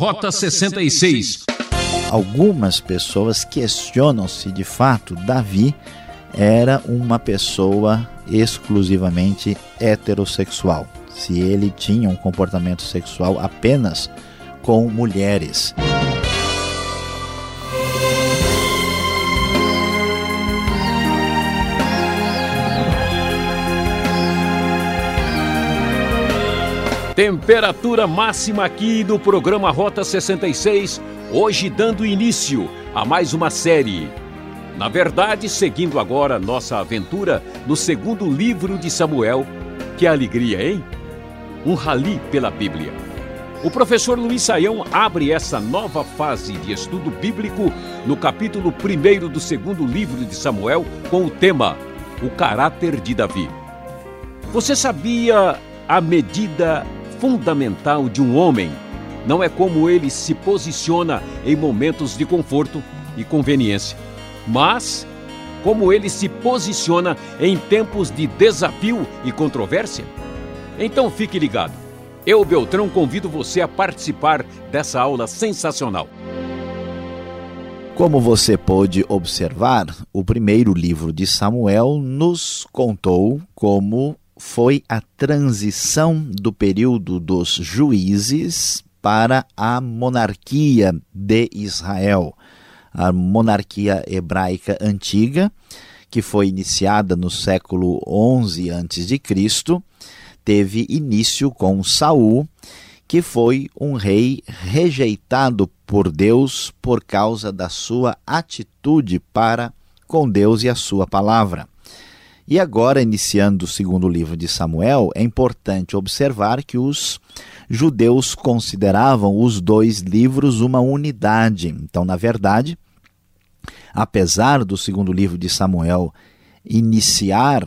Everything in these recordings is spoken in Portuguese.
Rota 66. Algumas pessoas questionam se de fato Davi era uma pessoa exclusivamente heterossexual, se ele tinha um comportamento sexual apenas com mulheres. Temperatura máxima aqui no programa Rota 66, hoje dando início a mais uma série. Na verdade, seguindo agora nossa aventura no segundo livro de Samuel, que alegria, hein? Um rali pela Bíblia. O professor Luiz Saião abre essa nova fase de estudo bíblico no capítulo 1 do segundo livro de Samuel com o tema O caráter de Davi. Você sabia a medida fundamental de um homem não é como ele se posiciona em momentos de conforto e conveniência, mas como ele se posiciona em tempos de desafio e controvérsia? Então fique ligado. Eu, Beltrão, convido você a participar dessa aula sensacional. Como você pôde observar, o primeiro livro de Samuel nos contou como foi a transição do período dos juízes para a monarquia de Israel, a monarquia hebraica antiga, que foi iniciada no século XI a.C., teve início com Saul, que foi um rei rejeitado por Deus por causa da sua atitude para com Deus e a sua palavra. E agora, iniciando o segundo livro de Samuel, é importante observar que os judeus consideravam os dois livros uma unidade. Então, na verdade, apesar do segundo livro de Samuel iniciar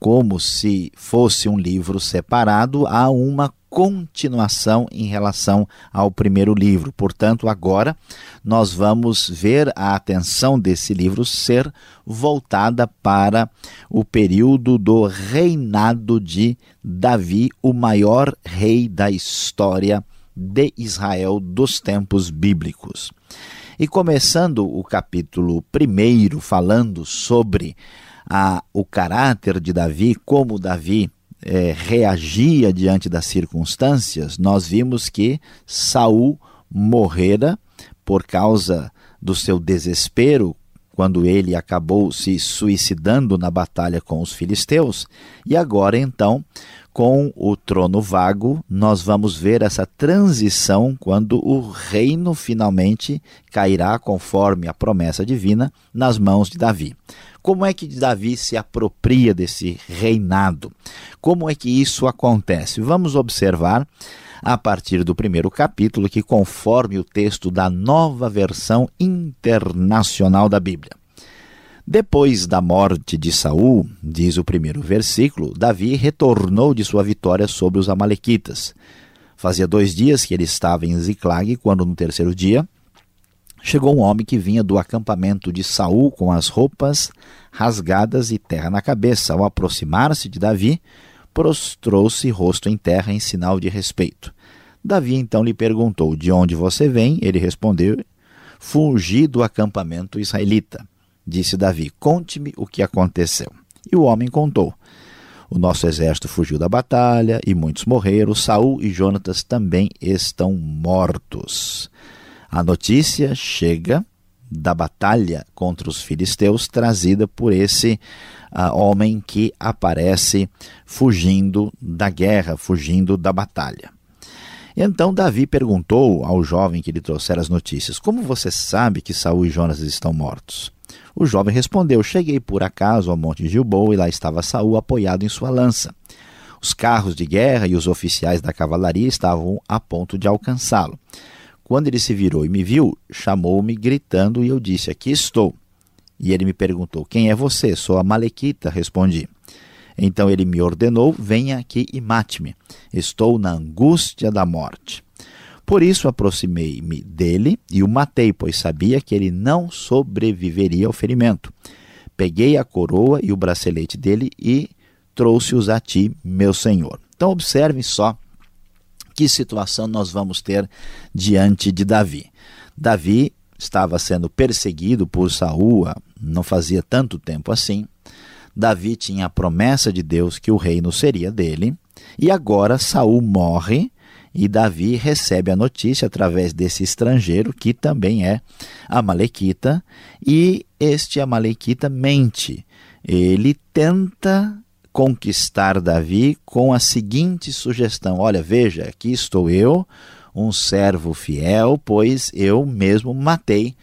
como se fosse um livro separado, há uma continuação em relação ao primeiro livro. Portanto, agora nós vamos ver a atenção desse livro ser voltada para o período do reinado de Davi, o maior rei da história de Israel dos tempos bíblicos. E começando o capítulo primeiro, falando sobre a, o caráter de Davi, como Davi é, reagia diante das circunstâncias, nós vimos que Saul morrera por causa do seu desespero quando ele acabou se suicidando na batalha com os filisteus, e agora então, com o trono vago, nós vamos ver essa transição quando o reino finalmente cairá conforme a promessa divina nas mãos de Davi. Como é que Davi se apropria desse reinado? Como é que isso acontece? Vamos observar a partir do primeiro capítulo, que conforme o texto da nova versão internacional da Bíblia. Depois da morte de Saul, diz o primeiro versículo, Davi retornou de sua vitória sobre os amalequitas. Fazia dois dias que ele estava em Ziclag, quando no terceiro dia chegou um homem que vinha do acampamento de Saul com as roupas rasgadas e terra na cabeça. Ao aproximar-se de Davi, prostrou-se rosto em terra em sinal de respeito. Davi então lhe perguntou: De onde você vem? Ele respondeu: Fugi do acampamento israelita. Disse Davi: Conte-me o que aconteceu. E o homem contou: O nosso exército fugiu da batalha e muitos morreram. Saul e Jonatas também estão mortos. A notícia chega da batalha contra os filisteus trazida por esse uh, homem que aparece fugindo da guerra, fugindo da batalha. Então Davi perguntou ao jovem que lhe trouxera as notícias: Como você sabe que Saul e Jonas estão mortos? O jovem respondeu: Cheguei por acaso ao monte Gilboa e lá estava Saul apoiado em sua lança. Os carros de guerra e os oficiais da cavalaria estavam a ponto de alcançá-lo. Quando ele se virou e me viu, chamou-me gritando e eu disse: Aqui estou. E ele me perguntou: Quem é você? Sou a Malequita, respondi. Então ele me ordenou: Venha aqui e mate-me. Estou na angústia da morte. Por isso aproximei-me dele e o matei, pois sabia que ele não sobreviveria ao ferimento. Peguei a coroa e o bracelete dele e trouxe-os a ti, meu senhor. Então observe só que situação nós vamos ter diante de Davi? Davi estava sendo perseguido por Saul, não fazia tanto tempo assim. Davi tinha a promessa de Deus que o reino seria dele, e agora Saul morre e Davi recebe a notícia através desse estrangeiro que também é amalequita, e este amalequita mente. Ele tenta conquistar Davi com a seguinte sugestão: Olha, veja, aqui estou eu, um servo fiel, pois eu mesmo matei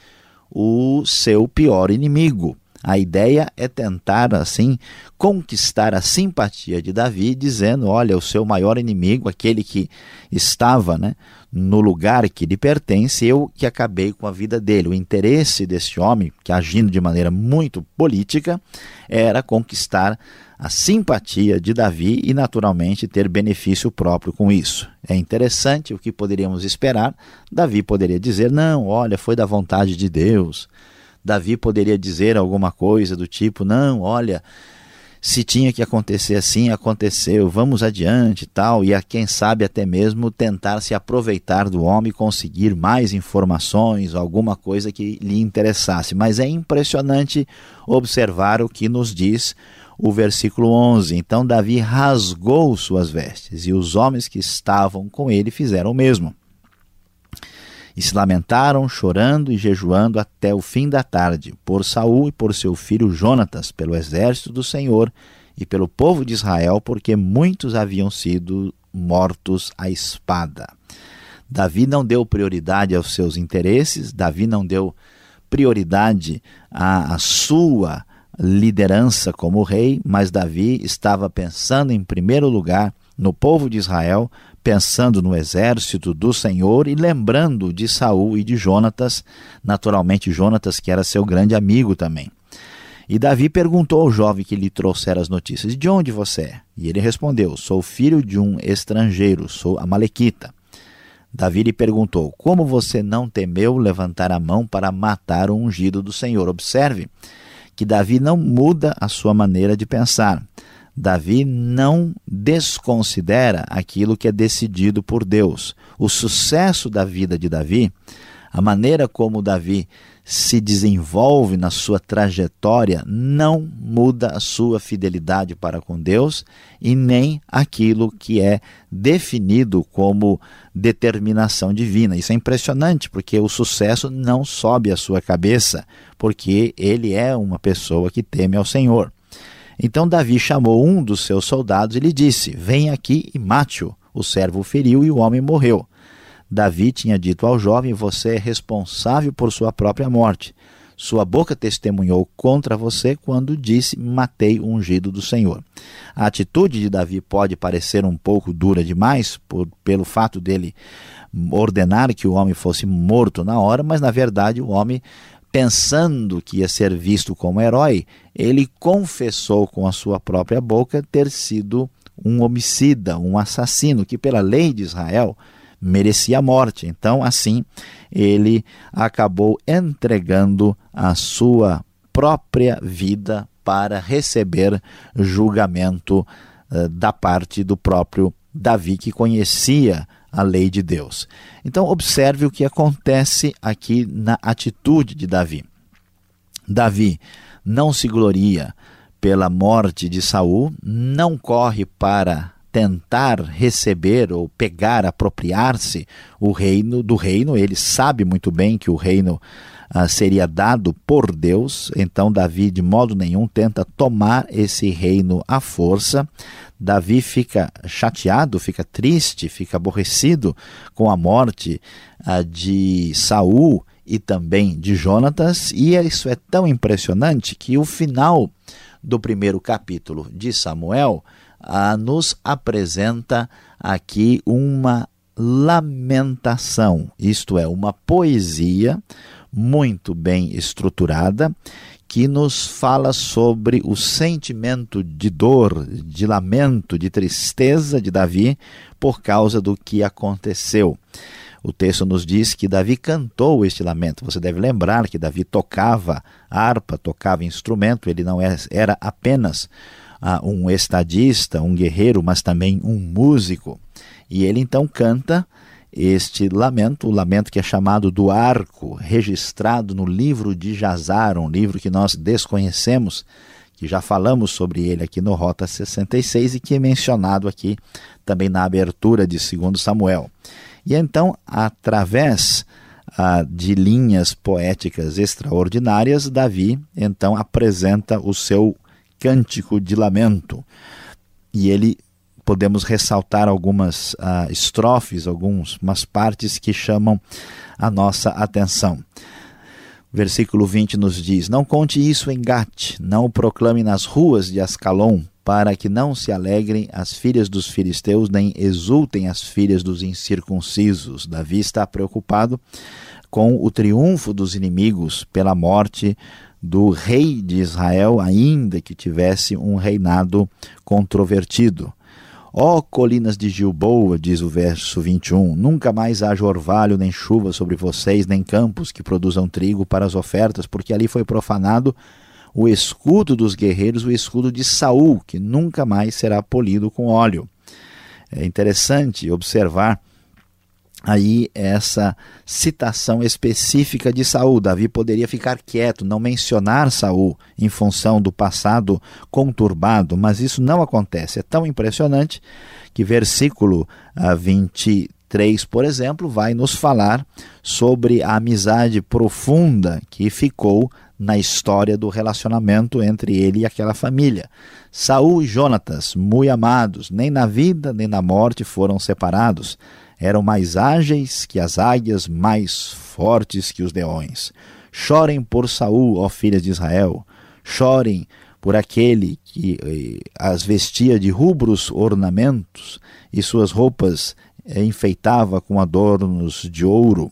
o seu pior inimigo. A ideia é tentar, assim, conquistar a simpatia de Davi, dizendo: olha, o seu maior inimigo, aquele que estava né, no lugar que lhe pertence, eu que acabei com a vida dele. O interesse desse homem, que agindo de maneira muito política, era conquistar a simpatia de Davi e, naturalmente, ter benefício próprio com isso. É interessante o que poderíamos esperar. Davi poderia dizer: não, olha, foi da vontade de Deus Davi poderia dizer alguma coisa do tipo: não, olha, se tinha que acontecer assim, aconteceu, vamos adiante tal, e a quem sabe até mesmo tentar se aproveitar do homem, conseguir mais informações, alguma coisa que lhe interessasse. Mas é impressionante observar o que nos diz o versículo 11. Então Davi rasgou suas vestes, e os homens que estavam com ele fizeram o mesmo. E se lamentaram, chorando e jejuando até o fim da tarde, por Saul e por seu filho Jonatas, pelo exército do Senhor e pelo povo de Israel, porque muitos haviam sido mortos à espada. Davi não deu prioridade aos seus interesses, Davi não deu prioridade à, à sua liderança como rei, mas Davi estava pensando em primeiro lugar no povo de Israel, pensando no exército do Senhor e lembrando de Saul e de Jonatas, naturalmente Jonatas que era seu grande amigo também. E Davi perguntou ao jovem que lhe trouxera as notícias: De onde você é? E ele respondeu: Sou filho de um estrangeiro, sou amalequita. Davi lhe perguntou: Como você não temeu levantar a mão para matar o ungido do Senhor? Observe que Davi não muda a sua maneira de pensar. Davi não desconsidera aquilo que é decidido por Deus. O sucesso da vida de Davi, a maneira como Davi se desenvolve na sua trajetória, não muda a sua fidelidade para com Deus e nem aquilo que é definido como determinação divina. Isso é impressionante, porque o sucesso não sobe à sua cabeça, porque ele é uma pessoa que teme ao Senhor. Então Davi chamou um dos seus soldados e lhe disse: Vem aqui e mate-o. O servo feriu e o homem morreu. Davi tinha dito ao jovem: Você é responsável por sua própria morte. Sua boca testemunhou contra você quando disse: Matei o ungido do Senhor. A atitude de Davi pode parecer um pouco dura demais, por, pelo fato dele ordenar que o homem fosse morto na hora, mas na verdade o homem pensando que ia ser visto como herói, ele confessou com a sua própria boca ter sido um homicida, um assassino, que pela lei de Israel merecia a morte. Então, assim, ele acabou entregando a sua própria vida para receber julgamento uh, da parte do próprio Davi, que conhecia a lei de Deus. Então, observe o que acontece aqui na atitude de Davi. Davi não se gloria pela morte de Saul, não corre para tentar receber ou pegar, apropriar-se o reino do reino. Ele sabe muito bem que o reino ah, seria dado por Deus, então Davi de modo nenhum tenta tomar esse reino à força. Davi fica chateado, fica triste, fica aborrecido com a morte ah, de Saul e também de Jonatas, e isso é tão impressionante que o final do primeiro capítulo de Samuel ah, nos apresenta aqui uma lamentação, isto é, uma poesia muito bem estruturada que nos fala sobre o sentimento de dor, de lamento, de tristeza de Davi por causa do que aconteceu. O texto nos diz que Davi cantou este lamento. Você deve lembrar que Davi tocava harpa, tocava instrumento, ele não era apenas um estadista, um guerreiro, mas também um músico. E ele então canta este lamento, o lamento que é chamado do arco, registrado no livro de Jazar, um livro que nós desconhecemos, que já falamos sobre ele aqui no Rota 66 e que é mencionado aqui também na abertura de 2 Samuel. E então, através ah, de linhas poéticas extraordinárias, Davi então apresenta o seu cântico de lamento. E ele podemos ressaltar algumas uh, estrofes, algumas partes que chamam a nossa atenção. Versículo 20 nos diz: Não conte isso em Gate, não o proclame nas ruas de Ascalon, para que não se alegrem as filhas dos filisteus, nem exultem as filhas dos incircuncisos. Davi está preocupado com o triunfo dos inimigos pela morte do rei de Israel, ainda que tivesse um reinado controvertido. Ó oh, colinas de Gilboa, diz o verso 21, nunca mais haja orvalho nem chuva sobre vocês, nem campos que produzam trigo para as ofertas, porque ali foi profanado o escudo dos guerreiros, o escudo de Saul, que nunca mais será polido com óleo. É interessante observar aí essa citação específica de Saul. Davi poderia ficar quieto, não mencionar Saul em função do passado conturbado, mas isso não acontece. É tão impressionante que versículo 23, ah, por exemplo, vai nos falar sobre a amizade profunda que ficou na história do relacionamento entre ele e aquela família. Saul e Jonatas, muito amados, nem na vida nem na morte foram separados eram mais ágeis que as águias, mais fortes que os leões. Chorem por Saul, ó filhas de Israel, chorem por aquele que eh, as vestia de rubros ornamentos e suas roupas eh, enfeitava com adornos de ouro.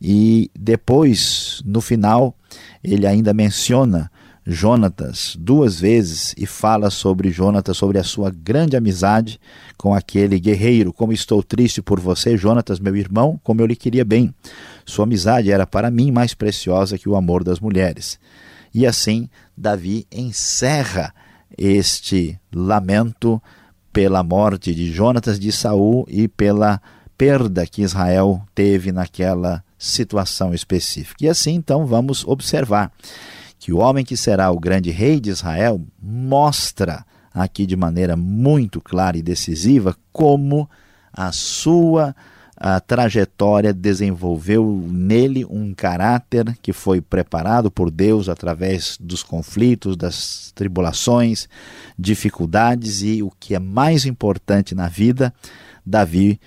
E depois, no final, ele ainda menciona Jonatas duas vezes e fala sobre Jonatas, sobre a sua grande amizade com aquele guerreiro. Como estou triste por você, Jonatas, meu irmão, como eu lhe queria bem. Sua amizade era para mim mais preciosa que o amor das mulheres. E assim, Davi encerra este lamento pela morte de Jonatas de Saul e pela perda que Israel teve naquela situação específica. E assim, então, vamos observar que o homem que será o grande rei de Israel mostra aqui de maneira muito clara e decisiva como a sua a trajetória desenvolveu nele um caráter que foi preparado por Deus através dos conflitos, das tribulações, dificuldades e o que é mais importante na vida, Davi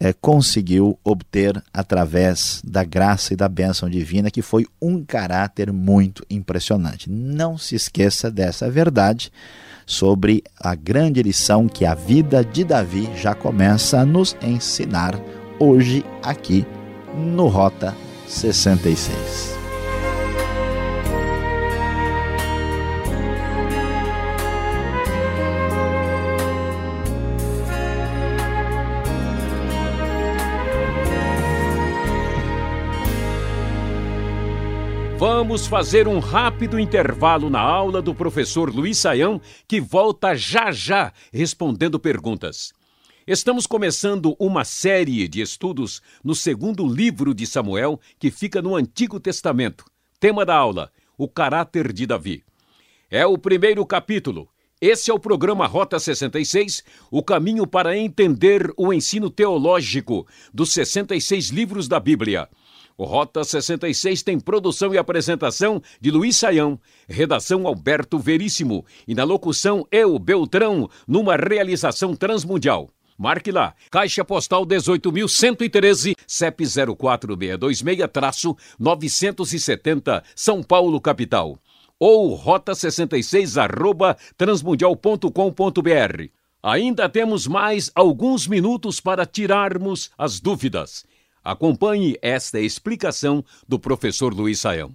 é, conseguiu obter através da graça e da bênção divina, que foi um caráter muito impressionante. Não se esqueça dessa verdade sobre a grande lição que a vida de Davi já começa a nos ensinar hoje aqui no Rota 66. Vamos fazer um rápido intervalo na aula do professor Luiz Saião, que volta já já respondendo perguntas. Estamos começando uma série de estudos no segundo livro de Samuel, que fica no Antigo Testamento. Tema da aula: O caráter de Davi. É o primeiro capítulo. Esse é o programa Rota 66, o caminho para entender o ensino teológico dos 66 livros da Bíblia. O Rota 66 tem produção e apresentação de Luiz Saião, redação Alberto Veríssimo e na locução eu, Beltrão, numa realização transmundial. Marque lá, Caixa Postal 18.113, CEP 04626-970, São Paulo, capital. Ou rota66 arroba transmundial.com.br. Ainda temos mais alguns minutos para tirarmos as dúvidas. Acompanhe esta explicação do professor Luiz Saião.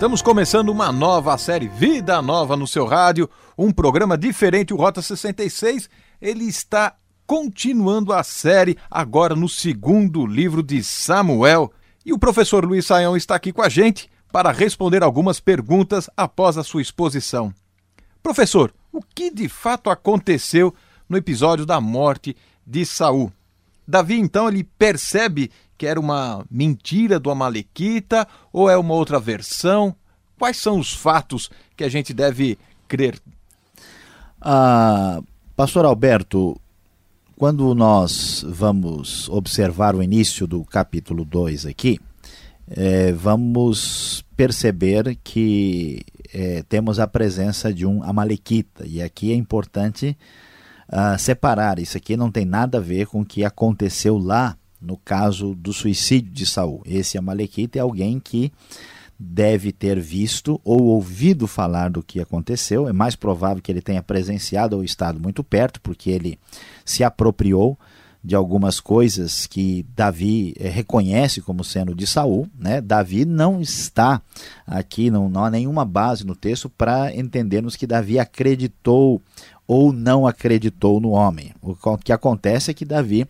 Estamos começando uma nova série Vida Nova no seu rádio, um programa diferente, o Rota 66. Ele está continuando a série agora no segundo livro de Samuel. E o professor Luiz Saião está aqui com a gente para responder algumas perguntas após a sua exposição. Professor, o que de fato aconteceu no episódio da morte de Saul? Davi então ele percebe que era uma mentira do Amalequita ou é uma outra versão? Quais são os fatos que a gente deve crer? Ah, Pastor Alberto, quando nós vamos observar o início do capítulo 2 aqui, é, vamos perceber que é, temos a presença de um Amalequita. E aqui é importante uh, separar. Isso aqui não tem nada a ver com o que aconteceu lá no caso do suicídio de Saul. Esse Amalequita é alguém que deve ter visto ou ouvido falar do que aconteceu. É mais provável que ele tenha presenciado ou estado muito perto, porque ele se apropriou de algumas coisas que Davi eh, reconhece como sendo de Saul, né? Davi não está aqui, não, não há nenhuma base no texto para entendermos que Davi acreditou ou não acreditou no homem. O que acontece é que Davi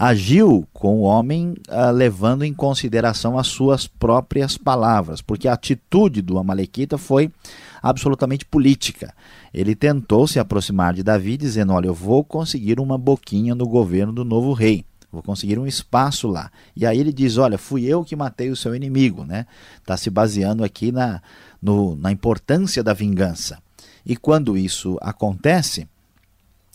agiu com o homem uh, levando em consideração as suas próprias palavras, porque a atitude do Amalequita foi absolutamente política. Ele tentou se aproximar de Davi, dizendo: Olha, eu vou conseguir uma boquinha no governo do novo rei. Vou conseguir um espaço lá. E aí ele diz: Olha, fui eu que matei o seu inimigo. Né? Está se baseando aqui na, no, na importância da vingança. E quando isso acontece,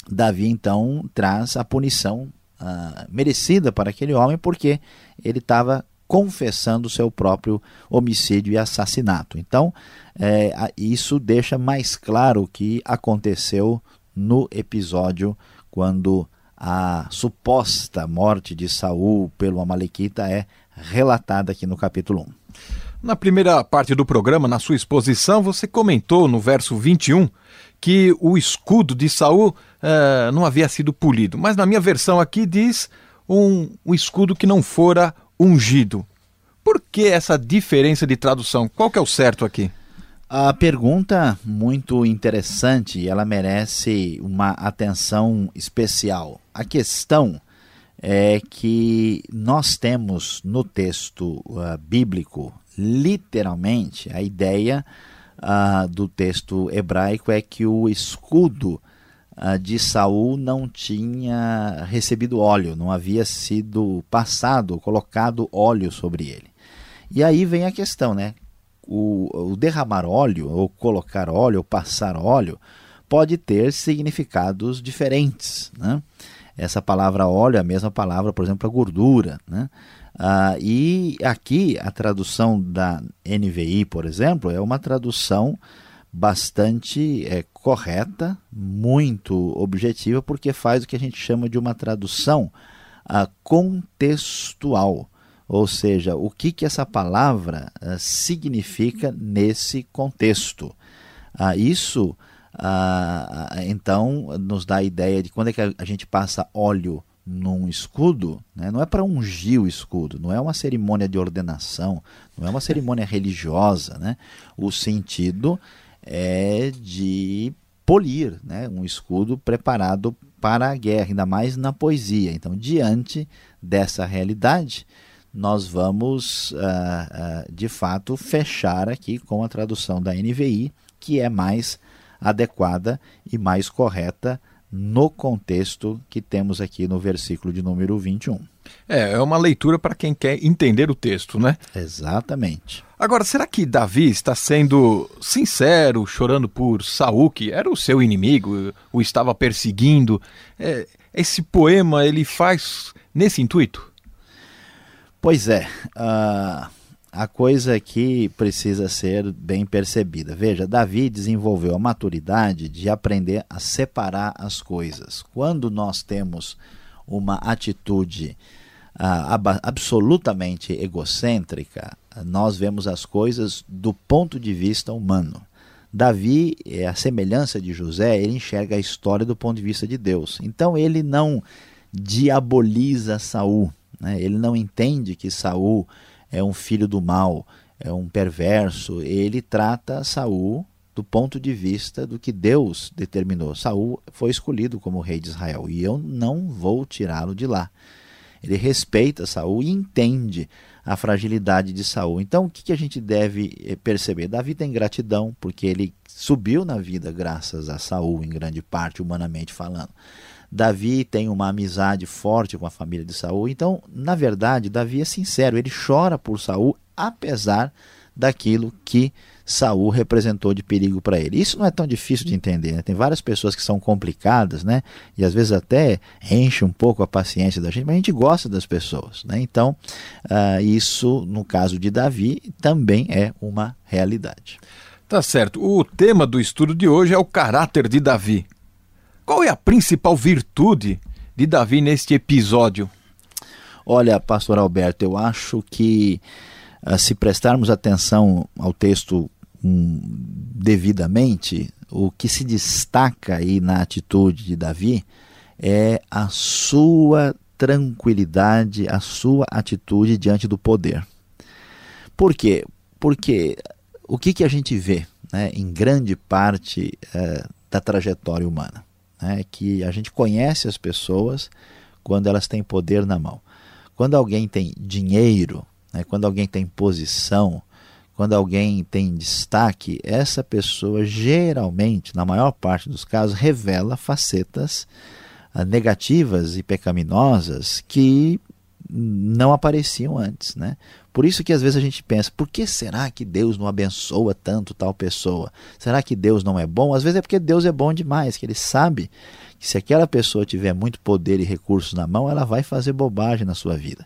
Davi então traz a punição uh, merecida para aquele homem, porque ele estava confessando seu próprio homicídio e assassinato. Então, é, isso deixa mais claro o que aconteceu no episódio quando a suposta morte de Saul pelo Amalequita é relatada aqui no capítulo 1. Na primeira parte do programa, na sua exposição, você comentou no verso 21 que o escudo de Saul uh, não havia sido polido. Mas na minha versão aqui diz um, um escudo que não fora ungido. Por que essa diferença de tradução? Qual que é o certo aqui? A pergunta muito interessante e ela merece uma atenção especial. A questão é que nós temos no texto uh, bíblico, literalmente, a ideia uh, do texto hebraico é que o escudo de Saul não tinha recebido óleo, não havia sido passado, colocado óleo sobre ele. E aí vem a questão, né? O, o derramar óleo, ou colocar óleo, ou passar óleo, pode ter significados diferentes. Né? Essa palavra óleo é a mesma palavra, por exemplo, a gordura. Né? Ah, e aqui a tradução da NVI, por exemplo, é uma tradução bastante é, correta, muito objetiva, porque faz o que a gente chama de uma tradução ah, contextual. Ou seja, o que, que essa palavra ah, significa nesse contexto. Ah, isso, então, nos dá a ideia de quando é que a gente passa óleo num escudo, né, não é para ungir o escudo, não é uma cerimônia de ordenação, não é uma cerimônia religiosa. Né? O sentido é de polir né, um escudo preparado para a guerra, ainda mais na poesia. Então, diante dessa realidade, nós vamos, uh, uh, de fato, fechar aqui com a tradução da NVI, que é mais adequada e mais correta no contexto que temos aqui no versículo de número 21. É, é uma leitura para quem quer entender o texto, né? Exatamente. Agora, será que Davi está sendo sincero, chorando por Saul, que era o seu inimigo, o estava perseguindo? É, esse poema ele faz nesse intuito? Pois é. Uh, a coisa aqui precisa ser bem percebida. Veja, Davi desenvolveu a maturidade de aprender a separar as coisas. Quando nós temos uma atitude ah, absolutamente egocêntrica, nós vemos as coisas do ponto de vista humano. Davi, é a semelhança de José, ele enxerga a história do ponto de vista de Deus. Então ele não diaboliza Saul, né? ele não entende que Saul é um filho do mal, é um perverso, ele trata Saul do ponto de vista do que Deus determinou. Saul foi escolhido como rei de Israel e eu não vou tirá-lo de lá. Ele respeita Saul e entende a fragilidade de Saul. Então, o que a gente deve eh, perceber? Davi tem gratidão porque ele subiu na vida graças a Saul, em grande parte, humanamente falando. Davi tem uma amizade forte com a família de Saul. Então, na verdade, Davi é sincero, ele chora por Saul apesar daquilo que Saul representou de perigo para ele. Isso não é tão difícil de entender. Né? Tem várias pessoas que são complicadas, né? E às vezes até enche um pouco a paciência da gente, mas a gente gosta das pessoas, né? Então, uh, isso no caso de Davi também é uma realidade. Tá certo. O tema do estudo de hoje é o caráter de Davi. Qual é a principal virtude de Davi neste episódio? Olha, pastor Alberto, eu acho que se prestarmos atenção ao texto um, devidamente, o que se destaca aí na atitude de Davi é a sua tranquilidade, a sua atitude diante do poder. Por quê? Porque o que, que a gente vê né, em grande parte uh, da trajetória humana? Né, que a gente conhece as pessoas quando elas têm poder na mão. Quando alguém tem dinheiro, né, quando alguém tem posição, quando alguém tem destaque, essa pessoa geralmente, na maior parte dos casos, revela facetas uh, negativas e pecaminosas que não apareciam antes, né? Por isso que às vezes a gente pensa, por que será que Deus não abençoa tanto tal pessoa? Será que Deus não é bom? Às vezes é porque Deus é bom demais, que ele sabe que se aquela pessoa tiver muito poder e recursos na mão, ela vai fazer bobagem na sua vida.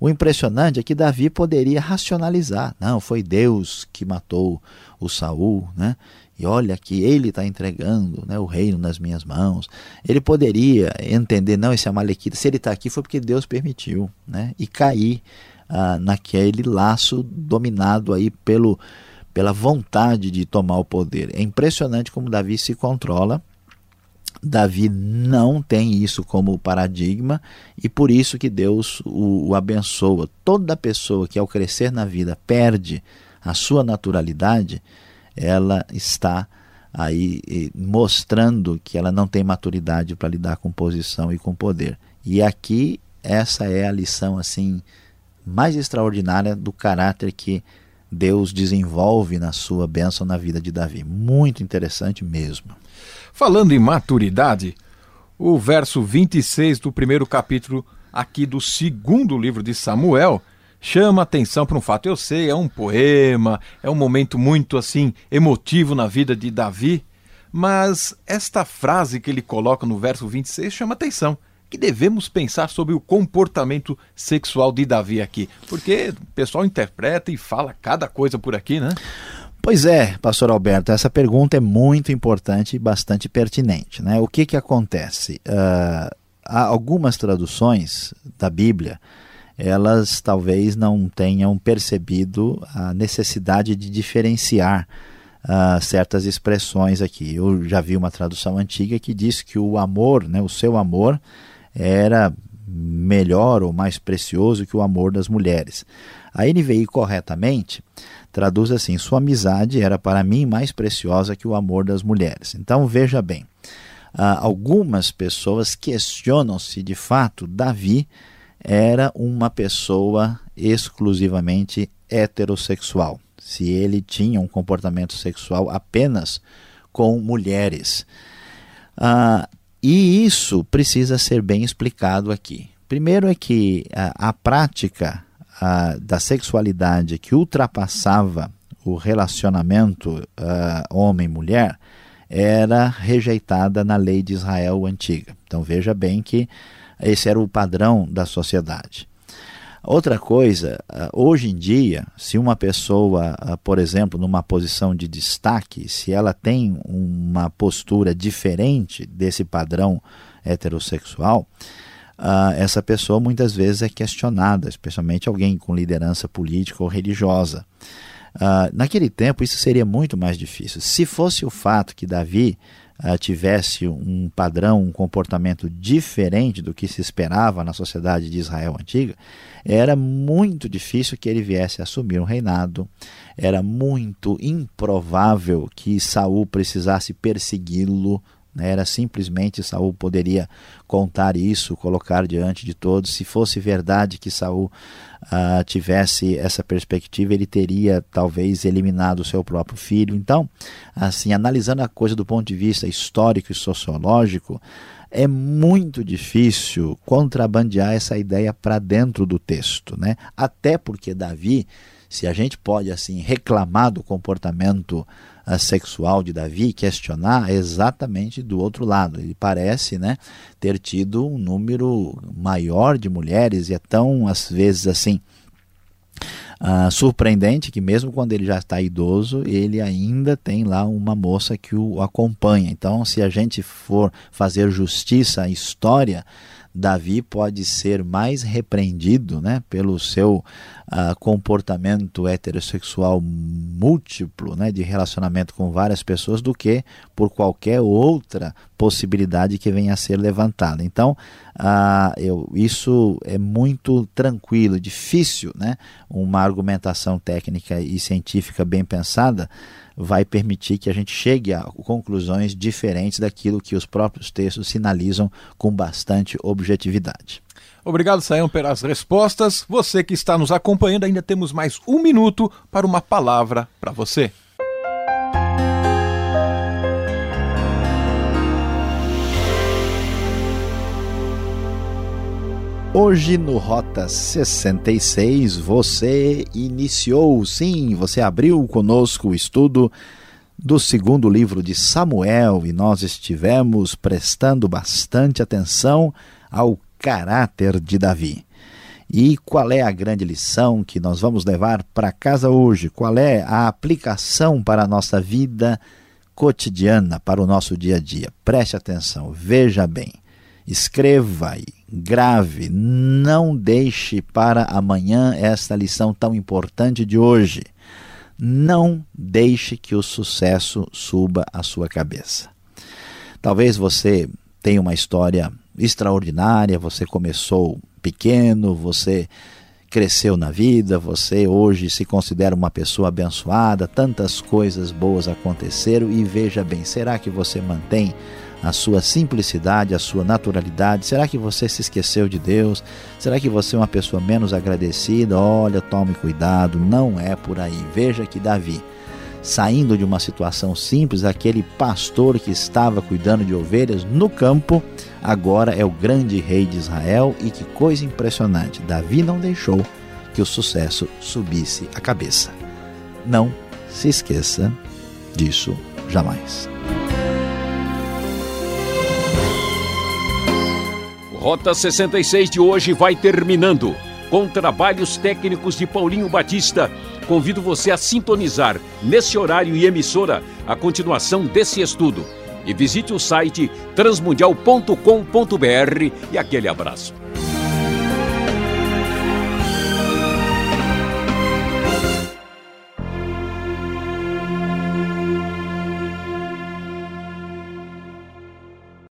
O impressionante é que Davi poderia racionalizar. Não, foi Deus que matou o Saul, né? E olha que ele está entregando né, o reino nas minhas mãos. Ele poderia entender, não, esse Amalequita, se ele está aqui foi porque Deus permitiu, né? E cair ah, naquele laço dominado aí pelo, pela vontade de tomar o poder. É impressionante como Davi se controla Davi não tem isso como paradigma e por isso que Deus o, o, abençoa. Toda pessoa que ao crescer na vida perde a sua naturalidade, ela está aí mostrando que ela não tem maturidade para lidar com posição e com poder. E aqui essa é a lição assim mais extraordinária do caráter que Deus desenvolve na sua bênção na vida de Davi. Muito interessante mesmo. Falando em maturidade, o verso 26 do primeiro capítulo aqui do segundo livro de Samuel chama atenção para um fato. Eu sei, é um poema, é um momento muito assim emotivo na vida de Davi, mas esta frase que ele coloca no verso 26 chama atenção. Que devemos pensar sobre o comportamento sexual de Davi aqui, porque o pessoal interpreta e fala cada coisa por aqui, né? Pois é, pastor Alberto, essa pergunta é muito importante e bastante pertinente. Né? O que, que acontece? Uh, há algumas traduções da Bíblia, elas talvez não tenham percebido a necessidade de diferenciar uh, certas expressões aqui. Eu já vi uma tradução antiga que diz que o amor, né, o seu amor, era melhor ou mais precioso que o amor das mulheres. A NVI corretamente traduz assim: Sua amizade era para mim mais preciosa que o amor das mulheres. Então veja bem, ah, algumas pessoas questionam se de fato Davi era uma pessoa exclusivamente heterossexual, se ele tinha um comportamento sexual apenas com mulheres. Ah, e isso precisa ser bem explicado aqui. Primeiro é que a, a prática da sexualidade que ultrapassava o relacionamento homem-mulher era rejeitada na lei de Israel antiga. Então veja bem que esse era o padrão da sociedade. Outra coisa, hoje em dia, se uma pessoa, por exemplo, numa posição de destaque, se ela tem uma postura diferente desse padrão heterossexual, uh, essa pessoa muitas vezes é questionada, especialmente alguém com liderança política ou religiosa. Uh, naquele tempo isso seria muito mais difícil. Se fosse o fato que Davi uh, tivesse um padrão, um comportamento diferente do que se esperava na sociedade de Israel antiga, era muito difícil que ele viesse a assumir um reinado. Era muito improvável que Saul precisasse persegui-lo? Era simplesmente Saul poderia contar isso, colocar diante de todos. Se fosse verdade que Saul uh, tivesse essa perspectiva, ele teria talvez eliminado o seu próprio filho. Então, assim, analisando a coisa do ponto de vista histórico e sociológico, é muito difícil contrabandear essa ideia para dentro do texto, né? Até porque Davi, se a gente pode assim reclamar do comportamento sexual de Davi questionar exatamente do outro lado. Ele parece né, ter tido um número maior de mulheres e é tão, às vezes, assim. Uh, surpreendente que mesmo quando ele já está idoso, ele ainda tem lá uma moça que o acompanha. Então, se a gente for fazer justiça à história, Davi pode ser mais repreendido né, pelo seu uh, comportamento heterossexual múltiplo, né, de relacionamento com várias pessoas, do que por qualquer outra possibilidade que venha a ser levantada. Então, uh, eu, isso é muito tranquilo, difícil, né, uma argumentação técnica e científica bem pensada vai permitir que a gente chegue a conclusões diferentes daquilo que os próprios textos sinalizam com bastante objetividade. Obrigado, Sayão, pelas respostas. Você que está nos acompanhando, ainda temos mais um minuto para uma palavra para você. Hoje no Rota 66 você iniciou, sim, você abriu conosco o estudo do segundo livro de Samuel e nós estivemos prestando bastante atenção ao caráter de Davi. E qual é a grande lição que nós vamos levar para casa hoje? Qual é a aplicação para a nossa vida cotidiana, para o nosso dia a dia? Preste atenção, veja bem. Escreva aí, grave, não deixe para amanhã esta lição tão importante de hoje. Não deixe que o sucesso suba à sua cabeça. Talvez você tenha uma história extraordinária, você começou pequeno, você cresceu na vida, você hoje se considera uma pessoa abençoada, tantas coisas boas aconteceram e veja bem, será que você mantém a sua simplicidade, a sua naturalidade? Será que você se esqueceu de Deus? Será que você é uma pessoa menos agradecida? Olha, tome cuidado, não é por aí. Veja que Davi, saindo de uma situação simples, aquele pastor que estava cuidando de ovelhas no campo, agora é o grande rei de Israel e que coisa impressionante, Davi não deixou que o sucesso subisse a cabeça. Não se esqueça disso jamais. Rota 66 de hoje vai terminando. Com trabalhos técnicos de Paulinho Batista, convido você a sintonizar nesse horário e emissora a continuação desse estudo. E visite o site transmundial.com.br e aquele abraço.